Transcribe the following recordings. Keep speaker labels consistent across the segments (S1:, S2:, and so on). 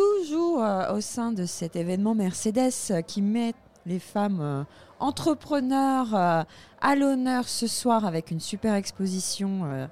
S1: toujours euh, au sein de cet événement Mercedes euh, qui met les femmes euh, entrepreneurs à l'honneur ce soir avec une super exposition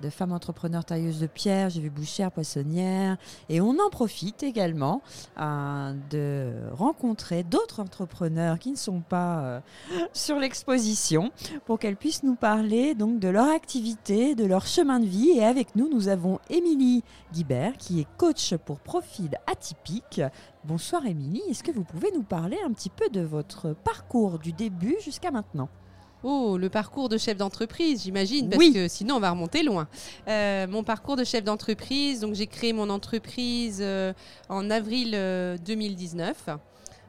S1: de femmes entrepreneurs tailleuses de pierre. J'ai vu bouchères, poissonnières. Et on en profite également euh, de rencontrer d'autres entrepreneurs qui ne sont pas euh, sur l'exposition pour qu'elles puissent nous parler donc de leur activité, de leur chemin de vie. Et avec nous, nous avons Émilie Guibert qui est coach pour profil atypique. Bonsoir Émilie, est-ce que vous pouvez nous parler un petit peu de votre parcours du début jusqu'à maintenant?
S2: Oh, le parcours de chef d'entreprise, j'imagine, parce
S1: Oui.
S2: que sinon on va remonter loin. Euh, mon parcours de chef d'entreprise, donc j'ai créé mon entreprise euh, en avril euh, 2019.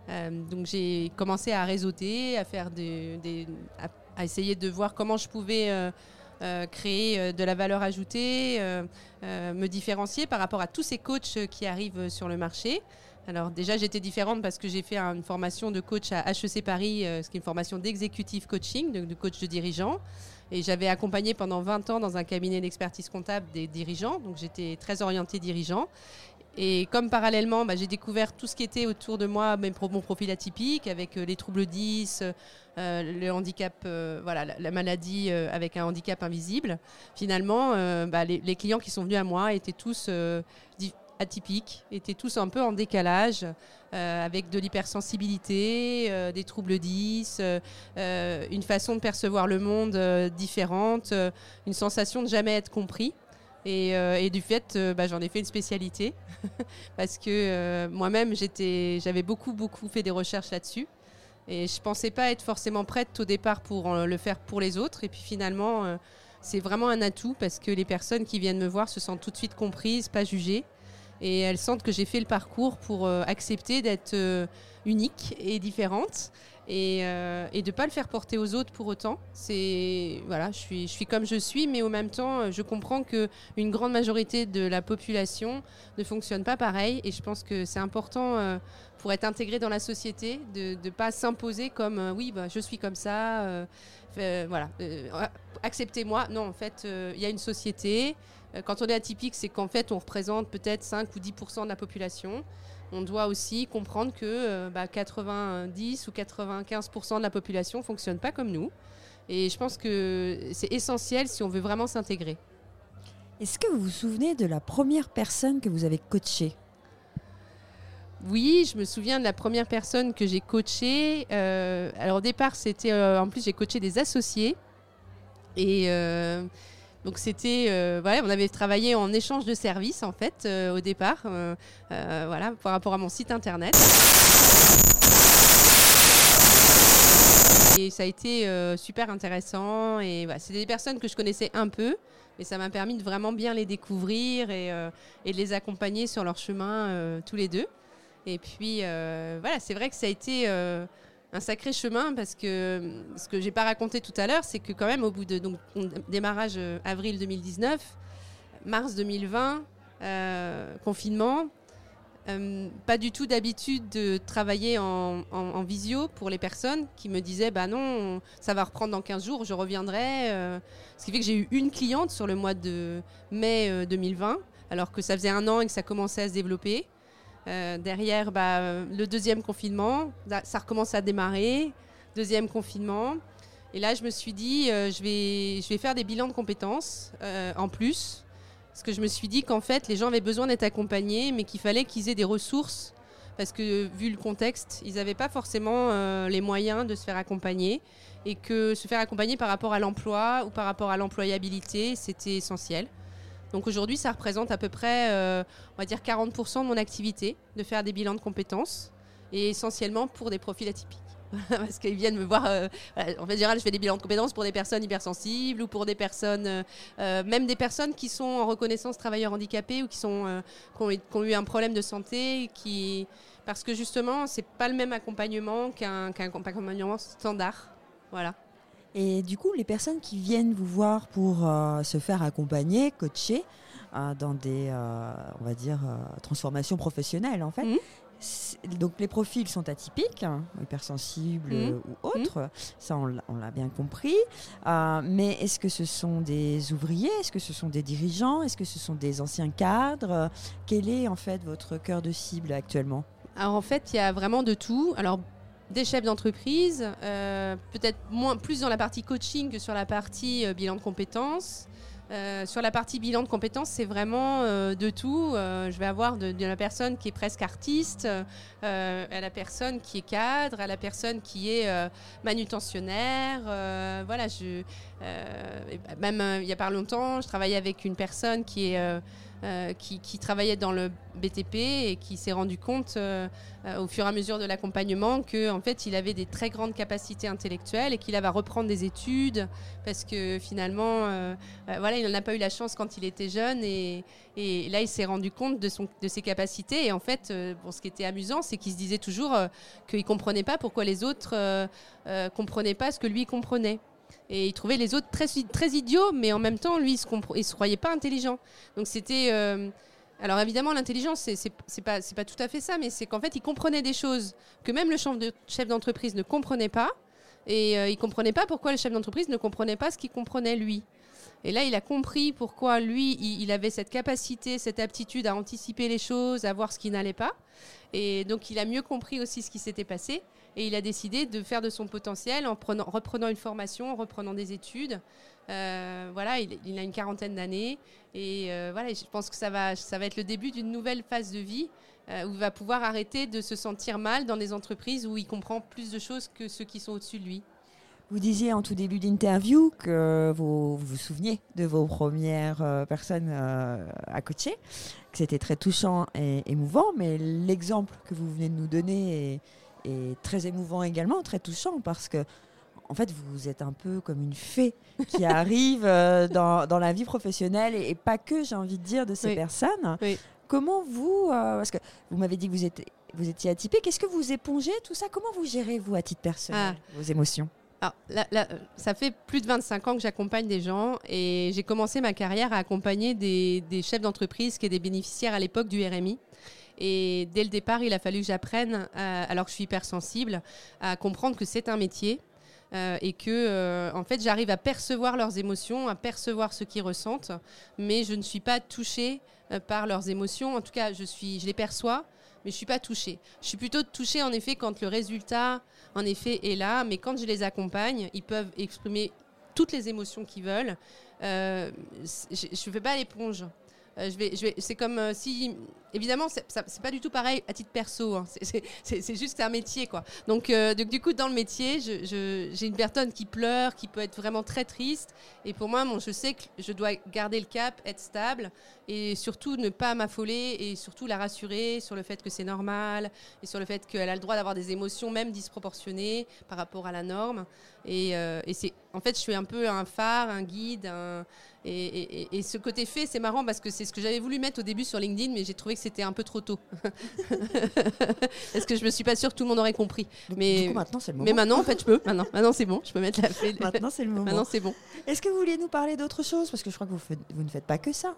S2: Euh, donc j'ai commencé à réseauter, à faire des, des- à, à essayer de voir comment je pouvais euh, créer euh, de la valeur ajoutée, euh, me différencier par rapport à tous ces coachs qui arrivent sur le marché. Alors déjà, j'étais différente parce que j'ai fait une formation de coach à HEC Paris, euh, ce qui est une formation d'exécutif coaching, de, de coach de dirigeants. Et j'avais accompagné pendant 20 ans dans un cabinet d'expertise comptable des dirigeants, donc j'étais très orientée dirigeant. Et comme parallèlement, bah, j'ai découvert tout ce qui était autour de moi, même mon profil atypique, avec euh, les troubles 10, euh, le handicap, la, la maladie avec un handicap invisible. Finalement, bah, les, les clients qui sont venus à moi étaient tous atypiques, étaient tous un peu en décalage, euh, avec de l'hypersensibilité, euh, des troubles 10, euh, une façon de percevoir le monde différente, une sensation de jamais être compris. Et, du fait, bah, j'en ai fait une spécialité parce que moi-même, j'avais beaucoup, beaucoup fait des recherches là-dessus. Et je pensais pas être forcément prête au départ pour le faire pour les autres. Et puis finalement, c'est vraiment un atout parce que les personnes qui viennent me voir se sentent tout de suite comprises, pas jugées. Et elles sentent que j'ai fait le parcours pour euh, accepter d'être euh, unique et différente et, euh, de ne pas le faire porter aux autres pour autant. C'est voilà, je suis, comme je suis, mais au même temps, je comprends que une grande majorité de la population ne fonctionne pas pareil. Et je pense que c'est important pour être intégré dans la société de ne pas s'imposer comme oui, bah, je suis comme ça. voilà, acceptez-moi. Non, en fait, il y a une société. Euh, Quand on est atypique, c'est qu'en fait, on représente peut-être 5 ou 10% de la population. On doit aussi comprendre que euh, bah, 90 ou 95% de la population ne fonctionne pas comme nous. Et je pense que c'est essentiel si on veut vraiment s'intégrer.
S1: Est-ce que vous vous souvenez de la première personne que vous avez coachée?
S2: Oui, je me souviens de la première personne que j'ai coachée. Euh, alors au départ, c'était euh, en plus j'ai coaché des associés et euh, donc c'était euh, voilà, on avait travaillé en échange de services en fait euh, au départ, euh, voilà par rapport à mon site internet. Et ça a été super intéressant et c'était des personnes que je connaissais un peu. Et ça m'a permis de vraiment bien les découvrir et, et de les accompagner sur leur chemin tous les deux. Et puis, voilà, c'est vrai que ça a été un sacré chemin parce que ce que j'ai pas raconté tout à l'heure, c'est que quand même, au bout de donc, on- démarrage euh, avril 2019, mars 2020, euh, confinement, euh, pas du tout d'habitude de travailler en, visio pour les personnes qui me disaient bah non, ça va reprendre dans 15 jours, je reviendrai. ce qui fait que j'ai eu une cliente sur le mois de mai euh, 2020, alors que ça faisait un an et que ça commençait à se développer. Euh, derrière, bah, le deuxième confinement, ça- recommence à démarrer. Deuxième confinement. Et là, je me suis dit, euh, je, vais, faire des bilans de compétences euh, en plus. Parce que je me suis dit qu'en fait, les gens avaient besoin d'être accompagnés, mais qu'il fallait qu'ils aient des ressources. Parce que, vu le contexte, ils n'avaient pas forcément les moyens de se faire accompagner. Et que se faire accompagner par rapport à l'emploi ou par rapport à l'employabilité, c'était essentiel. Donc aujourd'hui, ça représente à peu près, euh, on va dire 40% de mon activité, de faire des bilans de compétences, et essentiellement pour des profils atypiques. Parce qu'ils viennent me voir, euh, en fait, général, je fais des bilans de compétences pour des personnes hypersensibles ou pour des personnes, euh, euh, même des personnes qui sont en reconnaissance travailleurs handicapés ou qui, sont, qui, ont, eu- un problème de santé, qui, parce que justement, c'est pas le même accompagnement qu'un qu'un accompagnement standard. Voilà.
S1: Et du coup, les personnes qui viennent vous voir pour euh, se faire accompagner, coacher euh, dans des, euh, on va dire, transformations professionnelles, en fait,
S2: Mhm.
S1: donc les profils sont atypiques, hein, hypersensibles
S2: Mhm.
S1: ou autres, ça on l'a- bien compris. Mais est-ce que ce sont des ouvriers? Est-ce que ce sont des dirigeants? Est-ce que ce sont des anciens cadres? Quel est en fait votre cœur de cible actuellement?
S2: Alors en fait, il y a vraiment de tout. Alors des chefs d'entreprise, euh, peut-être plus dans la partie coaching que sur la partie euh, bilan de compétences. Euh, sur la partie bilan de compétences, c'est vraiment de tout. Je vais avoir de, la personne qui est presque artiste, à la personne qui est cadre, à la personne qui est manutentionnaire. Voilà, je, bah, même il y a pas longtemps, je travaillais avec une personne qui est euh, qui, travaillait dans le BTP et qui s'est rendu compte euh, au fur et à mesure de l'accompagnement que en fait il avait des très grandes capacités intellectuelles et qu'il va reprendre des études parce que finalement euh, voilà il n'en a pas eu la chance quand il était jeune et, là il s'est rendu compte de, son, de ses capacités et en fait ce qui était amusant c'est qu'il se disait toujours qu'il comprenait pas pourquoi les autres euh, comprenaient pas ce que lui comprenait et il trouvait les autres très, très idiots, mais en même temps, lui, il se, se croyait pas intelligent. Donc c'était. euh, alors évidemment, l'intelligence, c'est pas, pas tout à fait ça, mais c'est qu'en fait, il comprenait des choses que même le chef de- chef d'entreprise ne comprenait pas. Et euh, il comprenait pas pourquoi le chef d'entreprise ne comprenait pas ce qu'il comprenait lui. Et là, il a compris pourquoi lui, il avait cette capacité, cette aptitude à anticiper les choses, à voir ce qui n'allait pas. Et donc, il a mieux compris aussi ce qui s'était passé. Et il a décidé de faire de son potentiel en prenant, reprenant une formation, en reprenant des études. Euh, voilà, il, a une quarantaine d'années. Et euh, voilà, je pense que ça va, ça va être le début d'une nouvelle phase de vie euh, où il va pouvoir arrêter de se sentir mal dans des entreprises où il comprend plus de choses que ceux qui sont au-dessus de lui.
S1: Vous disiez en tout début d'interview que vous vous, vous souveniez de vos premières personnes à coacher, que c'était très touchant et émouvant, mais l'exemple que vous venez de nous donner est, est très émouvant également, très touchant, parce que en fait, vous êtes un peu comme une fée qui arrive euh, dans, dans la vie professionnelle et, et pas que, j'ai envie de dire, de ces
S2: Oui.
S1: personnes.
S2: Oui.
S1: Comment vous, euh, parce que vous m'avez dit que vous, êtes, vous étiez atypique, est-ce que vous épongez tout ça? Comment vous gérez, vous, à titre personnel, vos émotions?
S2: Alors, là- là, ça fait plus de 25 ans que j'accompagne des gens et j'ai commencé ma carrière à accompagner des, des chefs d'entreprise qui étaient des bénéficiaires à l'époque du RMI. Et dès le départ, il a fallu que j'apprenne, alors que je suis hypersensible, à comprendre que c'est un métier. euh, et que euh, en fait j'arrive à percevoir leurs émotions, à percevoir ce qu'ils ressentent, mais je ne suis pas touchée euh, par leurs émotions. En tout cas, je suis, je les perçois, mais je suis pas touchée. Je suis plutôt touchée en effet quand le résultat en effet est là, mais quand je les accompagne, ils peuvent exprimer toutes les émotions qu'ils veulent. Je ne fais pas l'éponge. Euh, c'est comme euh, si, évidemment, c'est c'est pas du tout pareil à titre perso. hein. C'est- juste un métier, quoi. Donc, euh, du coup, dans le métier, j'ai une personne qui pleure, qui peut être vraiment très triste. Et pour moi, je sais que je dois garder le cap, être stable, et surtout ne pas m'affoler, et surtout la rassurer sur le fait que c'est normal, et sur le fait qu'elle a le droit d'avoir des émotions même disproportionnées par rapport à la norme. Et, en fait, je suis un peu un phare, un guide, un- et, et- et- et ce côté fait, c'est marrant parce que c'est ce que j'avais voulu mettre au début sur LinkedIn, mais j'ai trouvé que c'était un peu trop tôt. Parce que je me suis pas sûre que tout le monde aurait compris.
S1: Donc,
S2: Mais-
S1: du coup, maintenant, c'est le moment.
S2: Mais maintenant, en fait, je peux. Maintenant, maintenant c'est bon. Je peux mettre la fée.
S1: Maintenant, c'est le moment.
S2: Maintenant, c'est bon.
S1: Est-ce que vous vouliez nous parler d'autre chose? Parce que je crois que vous, faites- vous ne faites pas que ça.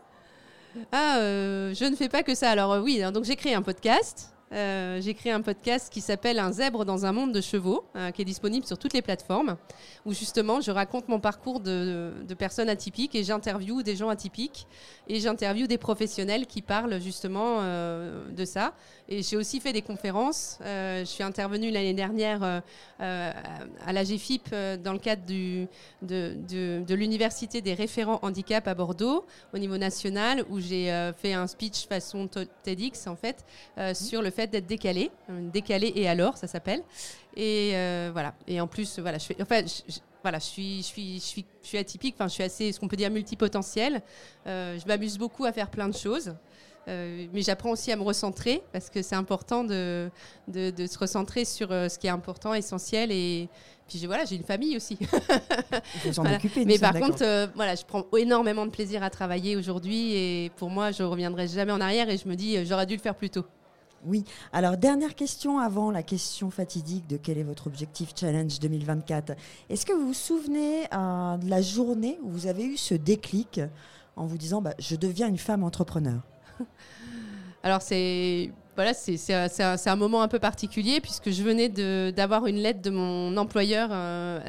S2: Ah, euh, je ne fais pas que ça. Alors euh, oui, hein, donc j'ai créé un podcast. Euh, j'ai créé un podcast qui s'appelle Un zèbre dans un monde de chevaux, euh, qui est disponible sur toutes les plateformes, où justement je raconte mon parcours de, de personnes atypiques et j'interviewe des gens atypiques et j'interviewe des professionnels qui parlent justement euh, de ça. Et j'ai aussi fait des conférences. Euh, je suis intervenue l'année dernière à la GFIP dans le cadre du, de, de- de l'Université des référents handicap à Bordeaux au niveau national où j'ai fait un speech façon TEDx en fait euh, sur le fait d'être décalé, Euh, décalé et alors ça s'appelle. Et euh, voilà. Et en plus voilà, je fais, je- je- voilà, je suis, je suis, je suis, je suis atypique. Enfin, je suis assez, ce qu'on peut dire multipotentiel. Euh, je m'amuse beaucoup à faire plein de choses. Euh, mais j'apprends aussi à me recentrer parce que c'est important de, de, de se recentrer sur euh, ce qui est important, essentiel. Et puis j'ai- voilà, j'ai une famille aussi. Voilà.
S1: occuper.
S2: Mais par contre, euh, voilà, je prends énormément de plaisir à travailler aujourd'hui et pour moi, je reviendrai jamais en arrière et je me dis, j'aurais dû le faire plus tôt.
S1: Oui. Alors, dernière question avant la question fatidique de quel est votre objectif challenge 2024. Est-ce que vous vous souvenez euh, de la journée où vous avez eu ce déclic en vous disant bah, je deviens une femme entrepreneur?
S2: Alors c'est voilà, c'est un, un, moment un peu particulier puisque je venais d'avoir une lettre de mon employeur euh,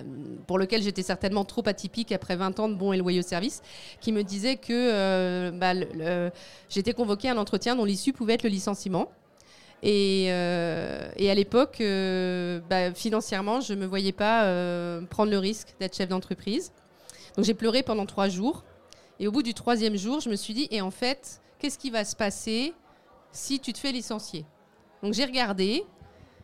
S2: pour lequel j'étais certainement trop atypique après 20 ans de bons et loyaux services, qui me disait que euh, bah, j'étais convoquée à un entretien dont l'issue pouvait être le licenciement. Et, euh, et à l'époque, bah, financièrement, je ne me voyais pas prendre le risque d'être chef d'entreprise. Donc j'ai pleuré pendant trois jours. Et au bout du troisième jour, je me suis dit, et en fait, qu'est-ce qui va se passer si tu te fais licencier? Donc j'ai regardé,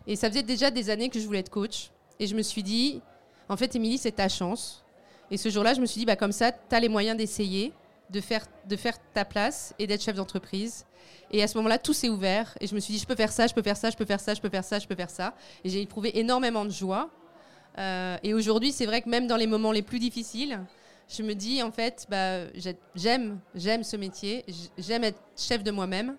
S2: et ça faisait déjà des années que je voulais être coach. Et je me suis dit, en fait, Émilie, c'est ta chance. Et ce jour-là, je me suis dit, bah, comme ça, tu as les moyens d'essayer, de faire, de faire ta place et d'être chef d'entreprise. Et à ce moment-là, tout s'est ouvert. Et je me suis dit, je peux faire ça, je peux faire ça, je peux faire ça, je peux faire ça, je peux faire ça. Et j'ai éprouvé énormément de joie. Euh, et aujourd'hui, c'est vrai que même dans les moments les plus difficiles, je me dis, en fait, bah, j'aime, j'aime ce métier, j'aime être chef de moi-même.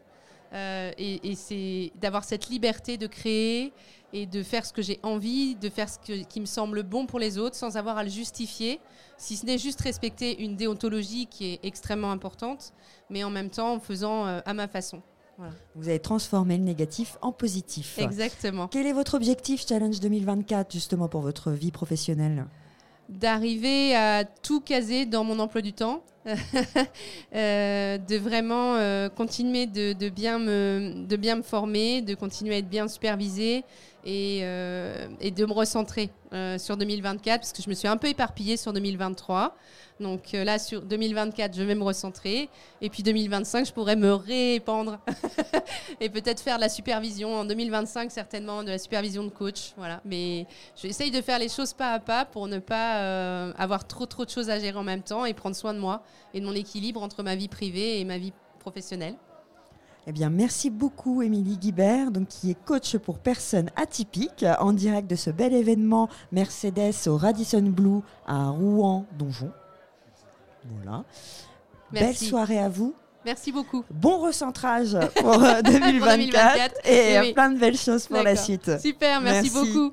S2: Euh, et, c'est d'avoir cette liberté de créer et de faire ce que j'ai envie, de faire ce qui me semble bon pour les autres sans avoir à le justifier, si ce n'est juste respecter une déontologie qui est extrêmement importante, mais en même temps en faisant euh, à ma façon.
S1: Vous avez transformé le négatif en positif.
S2: Exactement.
S1: Quel est votre objectif Challenge 2024 justement pour votre vie professionnelle?
S2: D'arriver à tout caser dans mon emploi du temps de vraiment euh, continuer de, bien me, de bien me former, de continuer à être bien supervisée et, euh, de me recentrer sur 2024 parce que je me suis un peu éparpillée sur 2023. Donc là, sur 2024, je vais me recentrer. Et puis 2025, je pourrais me répandre et peut-être faire de la supervision. En 2025, certainement, de la supervision de coach. Voilà. Mais j'essaye de faire les choses pas à pas pour ne pas avoir trop, trop de choses à gérer en même temps et prendre soin de moi et de mon équilibre entre ma vie privée et ma vie professionnelle.
S1: Eh bien, merci beaucoup, Émilie Guibert, donc, qui est coach pour personnes atypiques, en direct de ce bel événement Mercedes au Radisson Blue à Rouen-Donjon. Voilà. Belle soirée à vous.
S2: Merci beaucoup.
S1: Bon recentrage pour 2024, euh, et plein de belles choses pour la suite.
S2: Super, merci. beaucoup.